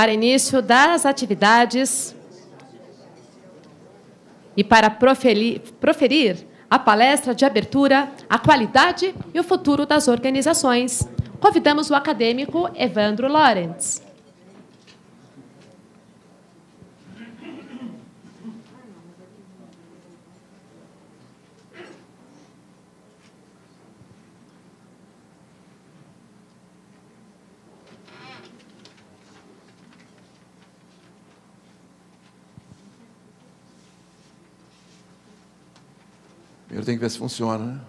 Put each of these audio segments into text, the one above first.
Para início das atividades e para proferir, a palestra de abertura, a qualidade e o futuro das organizações, convidamos o acadêmico Evandro Lawrence. Primeiro tem que ver se funciona, né?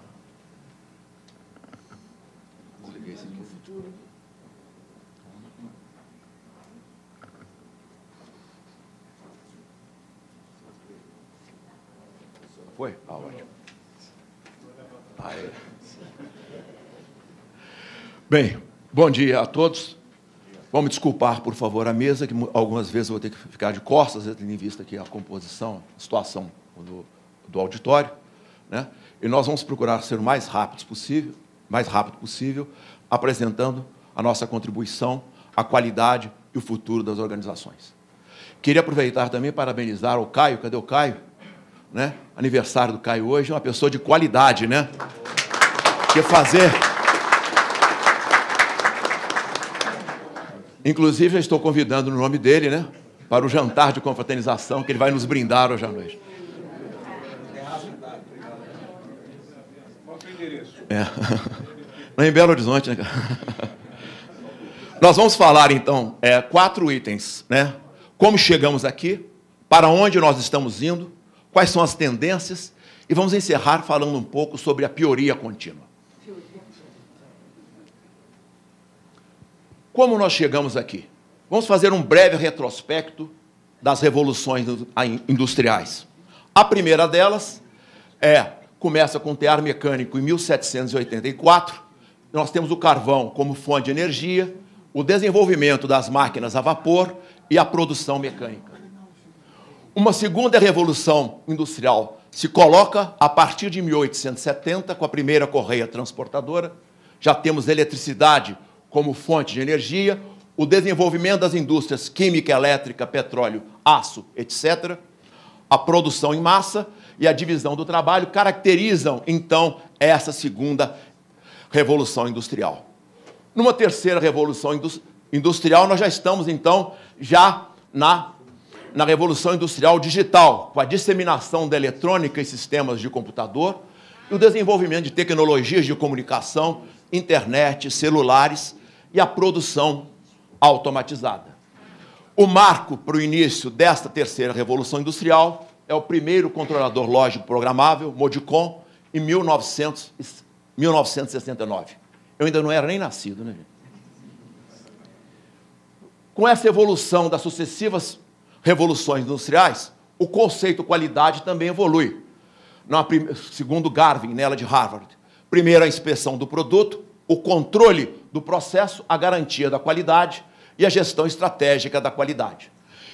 Foi? Ah, ótimo. Aí. Bem, bom dia a todos. Vamos desculpar, por favor, a mesa, que algumas vezes eu vou ter que ficar de costas, tendo em vista aqui a composição, a situação do, do auditório. Né? E nós vamos procurar ser o mais rápido possível, mais rápido possível, apresentando a nossa contribuição, a qualidade e o futuro das organizações. Queria aproveitar também e parabenizar o Caio, cadê o Caio? Né? Aniversário do Caio hoje, uma pessoa de qualidade, né? Que fazer. Inclusive, já estou convidando no nome dele, né? Para o jantar de confraternização que ele vai nos brindar hoje à noite. É. Lá em Belo Horizonte, né, Nós vamos falar, então, é, quatro itens, né? Como chegamos aqui, para onde nós estamos indo, quais são as tendências, e vamos encerrar falando um pouco sobre a pioria contínua. Como nós chegamos aqui? Vamos fazer um breve retrospecto das revoluções industriais. A primeira delas é começa com o tear mecânico em 1784. Nós temos o carvão como fonte de energia, o desenvolvimento das máquinas a vapor e a produção mecânica. Uma segunda revolução industrial se coloca a partir de 1870, com a primeira correia transportadora. Já temos eletricidade como fonte de energia, o desenvolvimento das indústrias química, elétrica, petróleo, aço, etc., a produção em massa e a divisão do trabalho caracterizam, então, essa segunda revolução industrial. Numa terceira revolução industrial, nós já estamos, então, já na, na revolução industrial digital, com a disseminação da eletrônica e sistemas de computador e o desenvolvimento de tecnologias de comunicação, internet, celulares e a produção automatizada. O marco para o início desta terceira revolução industrial é o primeiro controlador lógico programável, Modicon, em 1900, 1969. Eu ainda não era nem nascido, né, gente? Com essa evolução das sucessivas revoluções industriais, o conceito qualidade também evolui. Na, segundo Garvin, nela de Harvard. Primeiro, a inspeção do produto, o controle do processo, a garantia da qualidade e a gestão estratégica da qualidade.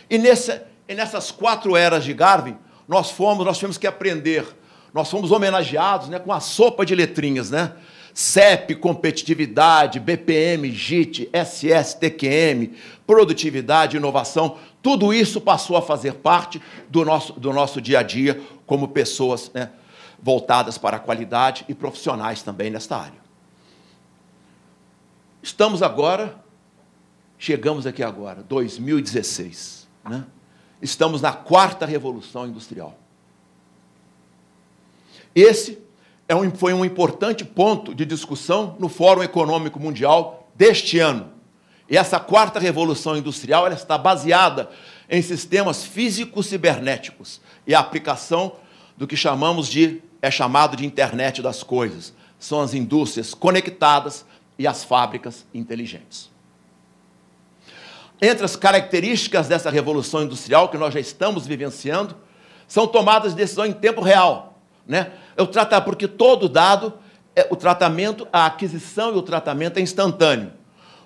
E, nesse, e nessas quatro eras de Garvin, nós fomos, nós tivemos que aprender. Nós fomos homenageados né, com a sopa de letrinhas, né? CEP, competitividade, BPM, JIT, SS, TQM, produtividade, inovação, tudo isso passou a fazer parte do nosso, do nosso dia a dia como pessoas né, voltadas para a qualidade e profissionais também nesta área. Estamos agora, chegamos aqui agora, 2016, né? Estamos na quarta revolução industrial. Esse é um, foi um importante ponto de discussão no Fórum Econômico Mundial deste ano. E essa quarta revolução industrial ela está baseada em sistemas físicos cibernéticos e a aplicação do que chamamos de é chamado de internet das coisas. São as indústrias conectadas e as fábricas inteligentes. Entre as características dessa revolução industrial que nós já estamos vivenciando, são tomadas de decisão em tempo real. Né? Eu tratar, porque todo dado, é, o tratamento, a aquisição e o tratamento é instantâneo.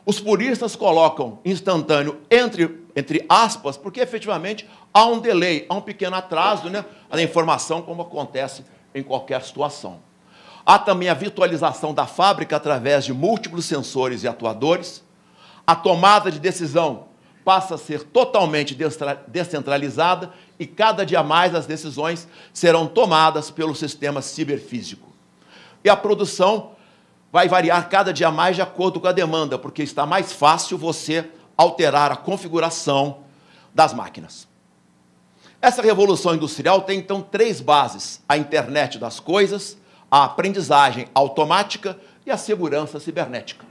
Os puristas colocam instantâneo entre, entre aspas, porque efetivamente há um delay, há um pequeno atraso né, na informação, como acontece em qualquer situação. Há também a virtualização da fábrica através de múltiplos sensores e atuadores, a tomada de decisão passa a ser totalmente descentralizada e cada dia mais as decisões serão tomadas pelo sistema ciberfísico. E a produção vai variar cada dia mais de acordo com a demanda, porque está mais fácil você alterar a configuração das máquinas. Essa revolução industrial tem então três bases: a internet das coisas, a aprendizagem automática e a segurança cibernética.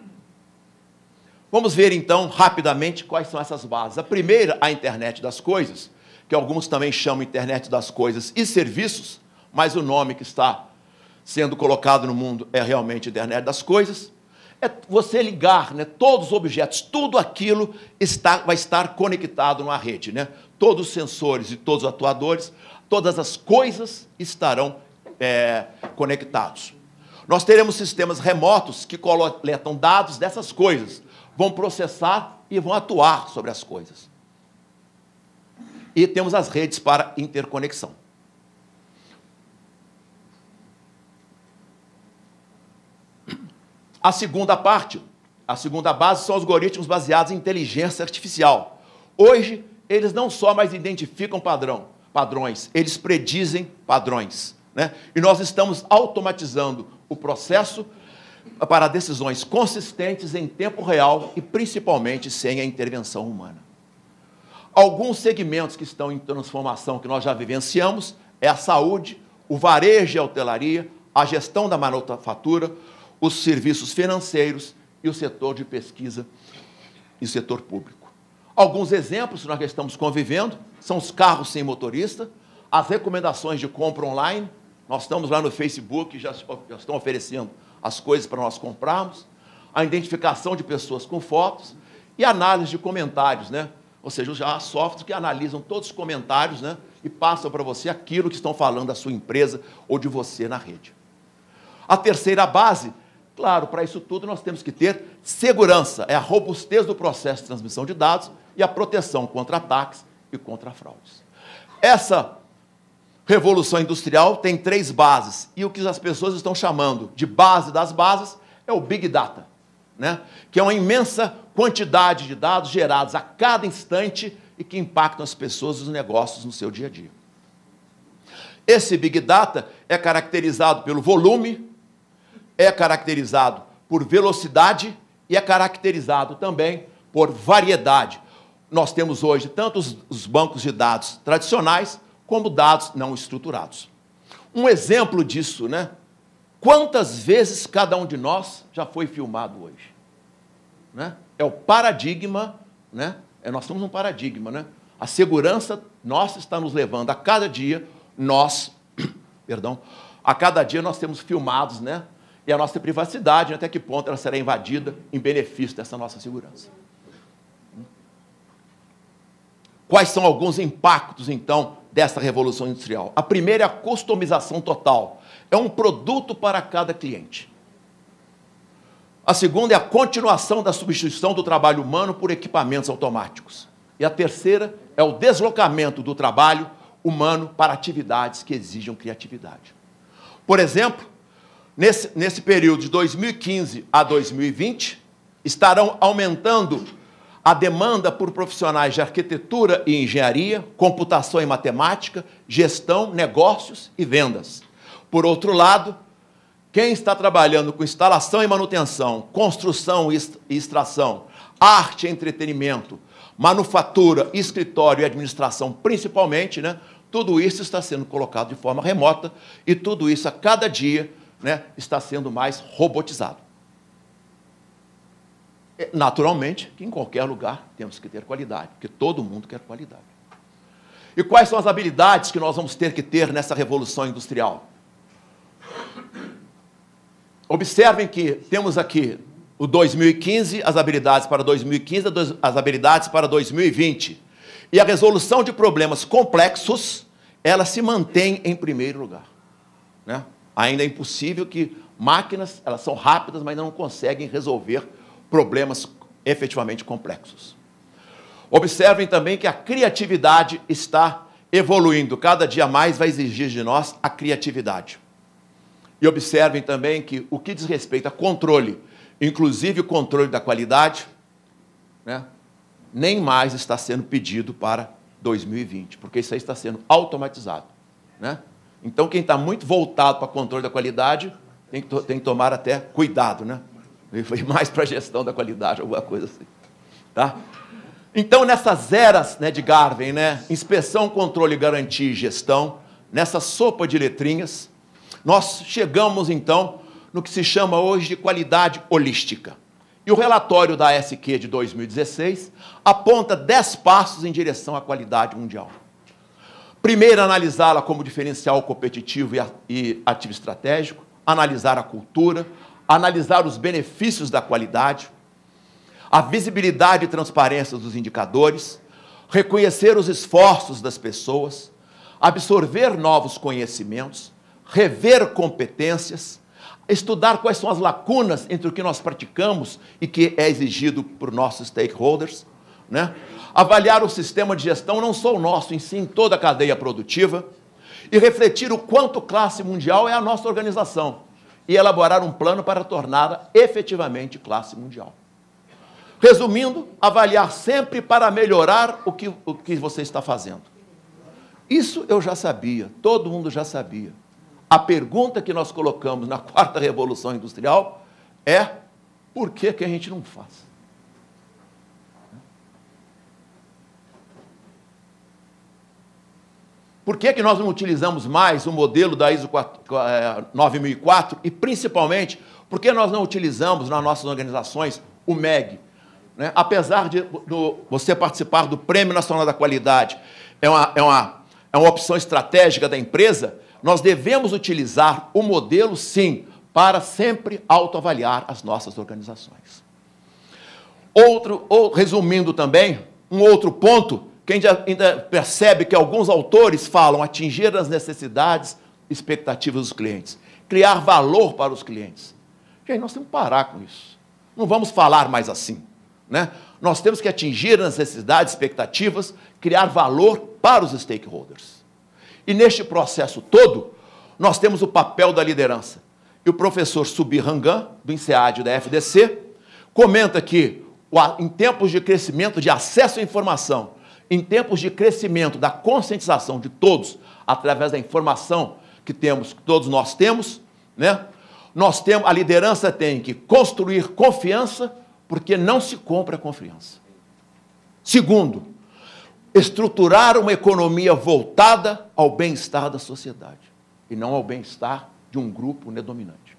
Vamos ver então rapidamente quais são essas bases. A primeira, a internet das coisas, que alguns também chamam internet das coisas e serviços, mas o nome que está sendo colocado no mundo é realmente internet das coisas. É você ligar né, todos os objetos, tudo aquilo está, vai estar conectado numa rede. Né? Todos os sensores e todos os atuadores, todas as coisas estarão é, conectados. Nós teremos sistemas remotos que coletam dados dessas coisas, vão processar e vão atuar sobre as coisas. E temos as redes para interconexão. A segunda parte, a segunda base são os algoritmos baseados em inteligência artificial. Hoje, eles não só mais identificam padrão, padrões, eles predizem padrões. Né? E nós estamos automatizando o processo para decisões consistentes em tempo real e principalmente sem a intervenção humana. Alguns segmentos que estão em transformação que nós já vivenciamos é a saúde, o varejo e a hotelaria, a gestão da manufatura, os serviços financeiros e o setor de pesquisa e o setor público. Alguns exemplos que nós estamos convivendo são os carros sem motorista, as recomendações de compra online, nós estamos lá no Facebook, já, já estão oferecendo as coisas para nós comprarmos, a identificação de pessoas com fotos e análise de comentários, né? Ou seja, já há softwares que analisam todos os comentários, né? E passam para você aquilo que estão falando da sua empresa ou de você na rede. A terceira base, claro, para isso tudo nós temos que ter segurança, é a robustez do processo de transmissão de dados e a proteção contra ataques e contra fraudes. Essa revolução industrial tem três bases. E o que as pessoas estão chamando de base das bases é o Big Data, né? que é uma imensa quantidade de dados gerados a cada instante e que impactam as pessoas e os negócios no seu dia a dia. Esse Big Data é caracterizado pelo volume, é caracterizado por velocidade e é caracterizado também por variedade. Nós temos hoje tanto os bancos de dados tradicionais como dados não estruturados. Um exemplo disso, né? Quantas vezes cada um de nós já foi filmado hoje? Né? É o paradigma, né? É, nós somos um paradigma, né? A segurança nossa está nos levando a cada dia, nós, perdão, a cada dia nós temos filmados, né? E a nossa privacidade, até que ponto ela será invadida em benefício dessa nossa segurança. Quais são alguns impactos, então, dessa revolução industrial. A primeira é a customização total. É um produto para cada cliente. A segunda é a continuação da substituição do trabalho humano por equipamentos automáticos. E a terceira é o deslocamento do trabalho humano para atividades que exijam criatividade. Por exemplo, nesse, nesse período de 2015 a 2020, estarão aumentando a demanda por profissionais de arquitetura e engenharia, computação e matemática, gestão, negócios e vendas. Por outro lado, quem está trabalhando com instalação e manutenção, construção e extração, arte e entretenimento, manufatura, escritório e administração, principalmente, né, tudo isso está sendo colocado de forma remota e tudo isso a cada dia né, está sendo mais robotizado. É, naturalmente que em qualquer lugar temos que ter qualidade, porque todo mundo quer qualidade. E quais são as habilidades que nós vamos ter que ter nessa revolução industrial? Observem que temos aqui o 2015, as habilidades para 2015, as habilidades para 2020. E a resolução de problemas complexos, ela se mantém em primeiro lugar. Né? Ainda é impossível que máquinas, elas são rápidas, mas não conseguem resolver problemas efetivamente complexos. Observem também que a criatividade está evoluindo, cada dia mais vai exigir de nós a criatividade. E observem também que o que diz respeito a controle, inclusive o controle da qualidade, né, nem mais está sendo pedido para 2020, porque isso aí está sendo automatizado. Né? Então, quem está muito voltado para controle da qualidade tem que, tem que tomar até cuidado, né? E mais para a gestão da qualidade, alguma coisa assim. Tá? Então, nessas eras né, de Garvey, né, inspeção, controle, garantia e gestão, nessa sopa de letrinhas, nós chegamos então no que se chama hoje de qualidade holística. E o relatório da SQ de 2016 aponta 10 passos em direção à qualidade mundial. Primeiro, analisá-la como diferencial competitivo e ativo estratégico, analisar a cultura, analisar os benefícios da qualidade, a visibilidade e transparência dos indicadores, reconhecer os esforços das pessoas, absorver novos conhecimentos, rever competências, estudar quais são as lacunas entre o que nós praticamos e que é exigido por nossos stakeholders, né? avaliar o sistema de gestão, não só o nosso, em si, em toda a cadeia produtiva, e refletir o quanto classe mundial é a nossa organização, e elaborar um plano para torná-la efetivamente classe mundial. Resumindo, avaliar sempre para melhorar o que, o que você está fazendo. Isso eu já sabia, todo mundo já sabia. A pergunta que nós colocamos na quarta revolução industrial é: por que, que a gente não faz? Por que, que nós não utilizamos mais o modelo da ISO 9004 é, e, principalmente, por que nós não utilizamos nas nossas organizações o MEG? Né? Apesar de do, você participar do Prêmio Nacional da Qualidade, é uma, é, uma, é uma opção estratégica da empresa, nós devemos utilizar o modelo, sim, para sempre autoavaliar as nossas organizações. Outro, ou, resumindo também, um outro ponto quem ainda percebe que alguns autores falam atingir as necessidades, expectativas dos clientes, criar valor para os clientes. Gente, nós temos que parar com isso. Não vamos falar mais assim. Né? Nós temos que atingir as necessidades, expectativas, criar valor para os stakeholders. E neste processo todo, nós temos o papel da liderança. E o professor Subir Rangan, do INSEAD da FDC, comenta que em tempos de crescimento de acesso à informação em tempos de crescimento da conscientização de todos, através da informação que temos, que todos nós temos, né? Nós temos, a liderança tem que construir confiança, porque não se compra confiança. Segundo, estruturar uma economia voltada ao bem-estar da sociedade e não ao bem-estar de um grupo dominante.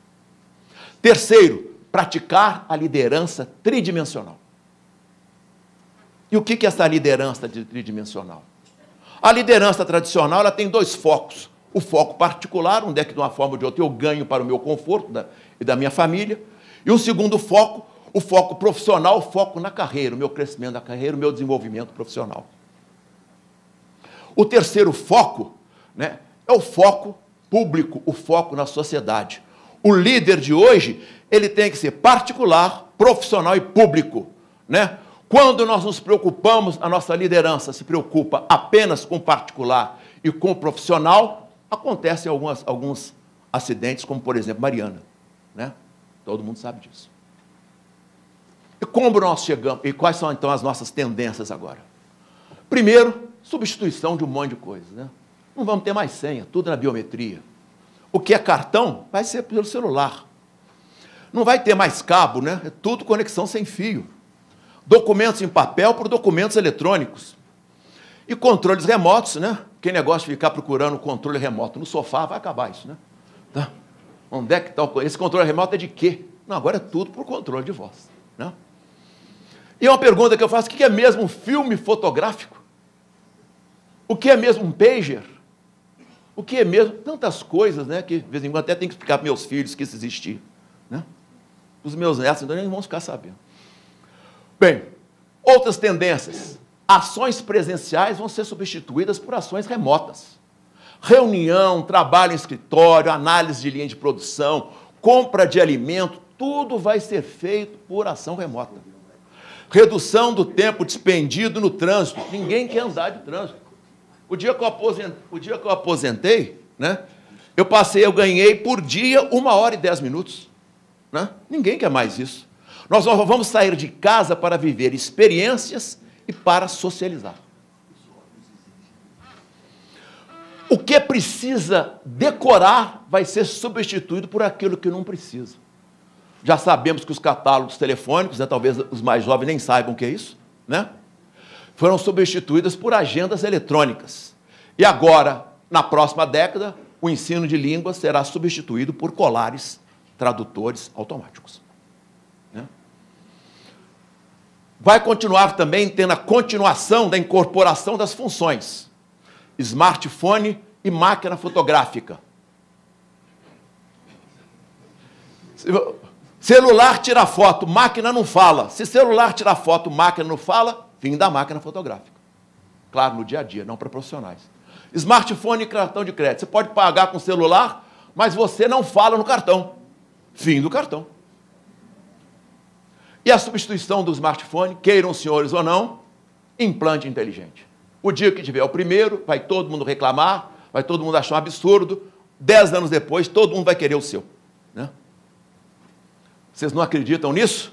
Terceiro, praticar a liderança tridimensional. E o que é essa liderança tridimensional? A liderança tradicional ela tem dois focos. O foco particular, onde é que de uma forma ou de outra eu ganho para o meu conforto da, e da minha família. E o segundo foco, o foco profissional, o foco na carreira, o meu crescimento da carreira, o meu desenvolvimento profissional. O terceiro foco né, é o foco público, o foco na sociedade. O líder de hoje, ele tem que ser particular, profissional e público. Né? Quando nós nos preocupamos, a nossa liderança se preocupa apenas com o particular e com o profissional, acontecem algumas, alguns acidentes, como por exemplo Mariana. Né? Todo mundo sabe disso. E como nós chegamos, e quais são então as nossas tendências agora? Primeiro, substituição de um monte de coisas. Né? Não vamos ter mais senha, tudo na biometria. O que é cartão vai ser pelo celular. Não vai ter mais cabo, né? É tudo conexão sem fio documentos em papel por documentos eletrônicos. E controles remotos, né? Quem negócio de ficar procurando controle remoto no sofá, vai acabar isso, né? Tá? Onde é que está Esse controle remoto é de quê? Não, agora é tudo por controle de voz. Né? E uma pergunta que eu faço: o que é mesmo um filme fotográfico? O que é mesmo um pager? O que é mesmo? Tantas coisas, né? Que de vez em quando até tenho que explicar para meus filhos que isso existia. Né? Os meus netos, então, nem vão ficar sabendo. Bem, outras tendências. Ações presenciais vão ser substituídas por ações remotas. Reunião, trabalho em escritório, análise de linha de produção, compra de alimento, tudo vai ser feito por ação remota. Redução do tempo despendido no trânsito. Ninguém quer andar de trânsito. O dia que eu aposentei, o dia que eu aposentei né, eu passei, eu ganhei por dia uma hora e dez minutos. Né? Ninguém quer mais isso. Nós vamos sair de casa para viver experiências e e para socializar. O que precisa decorar vai ser substituído por aquilo que não precisa. Já sabemos que os catálogos telefônicos, né, talvez os mais jovens nem saibam o que é isso, né? foram substituídos por agendas eletrônicas. E agora, na próxima década, o ensino de línguas será substituído por colares tradutores automáticos. Né? Vai continuar também tendo a continuação da incorporação das funções smartphone e máquina fotográfica. Celular tira foto, máquina não fala. Se celular tira foto, máquina não fala, fim da máquina fotográfica. Claro, no dia a dia, não para profissionais. Smartphone e cartão de crédito. Você pode pagar com celular, mas você não fala no cartão. Fim do cartão. E a substituição do smartphone, queiram os senhores ou não, implante inteligente. O dia que tiver o primeiro, vai todo mundo reclamar, vai todo mundo achar um absurdo. Dez anos depois, todo mundo vai querer o seu. Né? Vocês não acreditam nisso?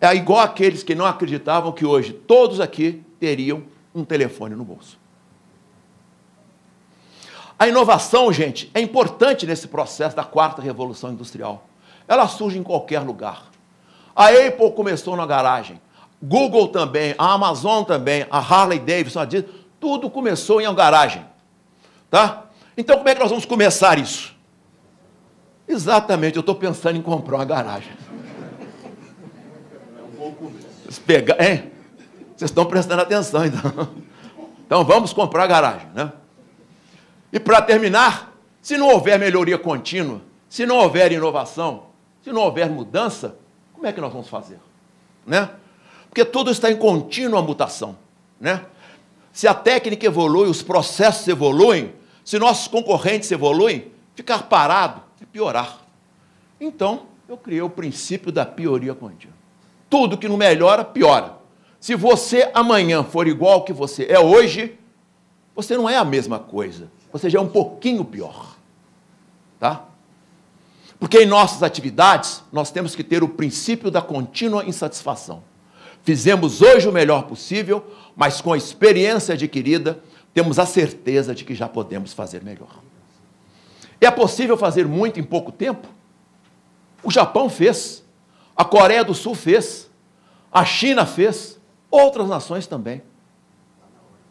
É igual aqueles que não acreditavam que hoje todos aqui teriam um telefone no bolso. A inovação, gente, é importante nesse processo da quarta revolução industrial. Ela surge em qualquer lugar. A Apple começou na garagem. Google também, a Amazon também, a Harley Davidson, a Disney, tudo começou em uma garagem. Tá? Então, como é que nós vamos começar isso? Exatamente, eu estou pensando em comprar uma garagem. Vocês, pega... hein? Vocês estão prestando atenção, então. Então, vamos comprar a garagem. Né? E para terminar, se não houver melhoria contínua, se não houver inovação, se não houver mudança, como é que nós vamos fazer? Né? Porque tudo está em contínua mutação. Né? Se a técnica evolui, os processos evoluem, se nossos concorrentes evoluem, ficar parado é piorar. Então, eu criei o princípio da pioria contínua. Tudo que não melhora, piora. Se você amanhã for igual ao que você é hoje, você não é a mesma coisa. Você já é um pouquinho pior. Tá? Porque em nossas atividades, nós temos que ter o princípio da contínua insatisfação. Fizemos hoje o melhor possível, mas com a experiência adquirida, temos a certeza de que já podemos fazer melhor. É possível fazer muito em pouco tempo? O Japão fez, a Coreia do Sul fez, a China fez, outras nações também.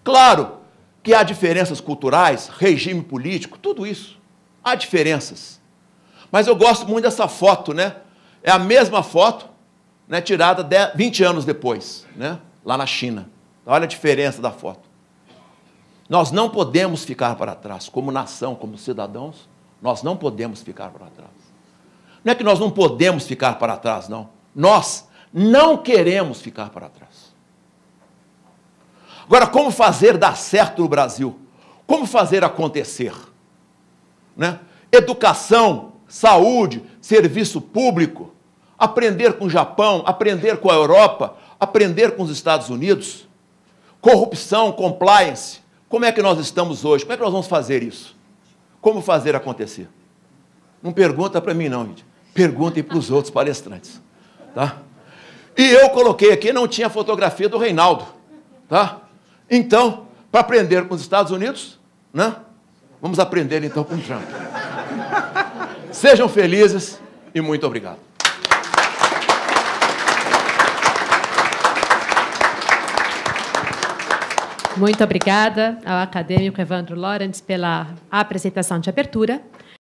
Claro que há diferenças culturais, regime político, tudo isso. Há diferenças. Mas eu gosto muito dessa foto, né? É a mesma foto né, tirada 10, 20 anos depois, né, lá na China. Olha a diferença da foto. Nós não podemos ficar para trás, como nação, como cidadãos, nós não podemos ficar para trás. Não é que nós não podemos ficar para trás, não. Nós não queremos ficar para trás. Agora, como fazer dar certo no Brasil? Como fazer acontecer? Né? Educação, saúde, serviço público, aprender com o Japão, aprender com a Europa, aprender com os Estados Unidos. Corrupção, compliance. Como é que nós estamos hoje? Como é que nós vamos fazer isso? Como fazer acontecer? Não pergunta para mim, não, gente. Perguntem para os outros palestrantes. Tá? E eu coloquei aqui, não tinha fotografia do Reinaldo. Tá? Então, para aprender com os Estados Unidos, né? vamos aprender então com o Trump. Sejam felizes e muito obrigado. Muito obrigada ao acadêmico Evandro Lawrence pela apresentação de abertura.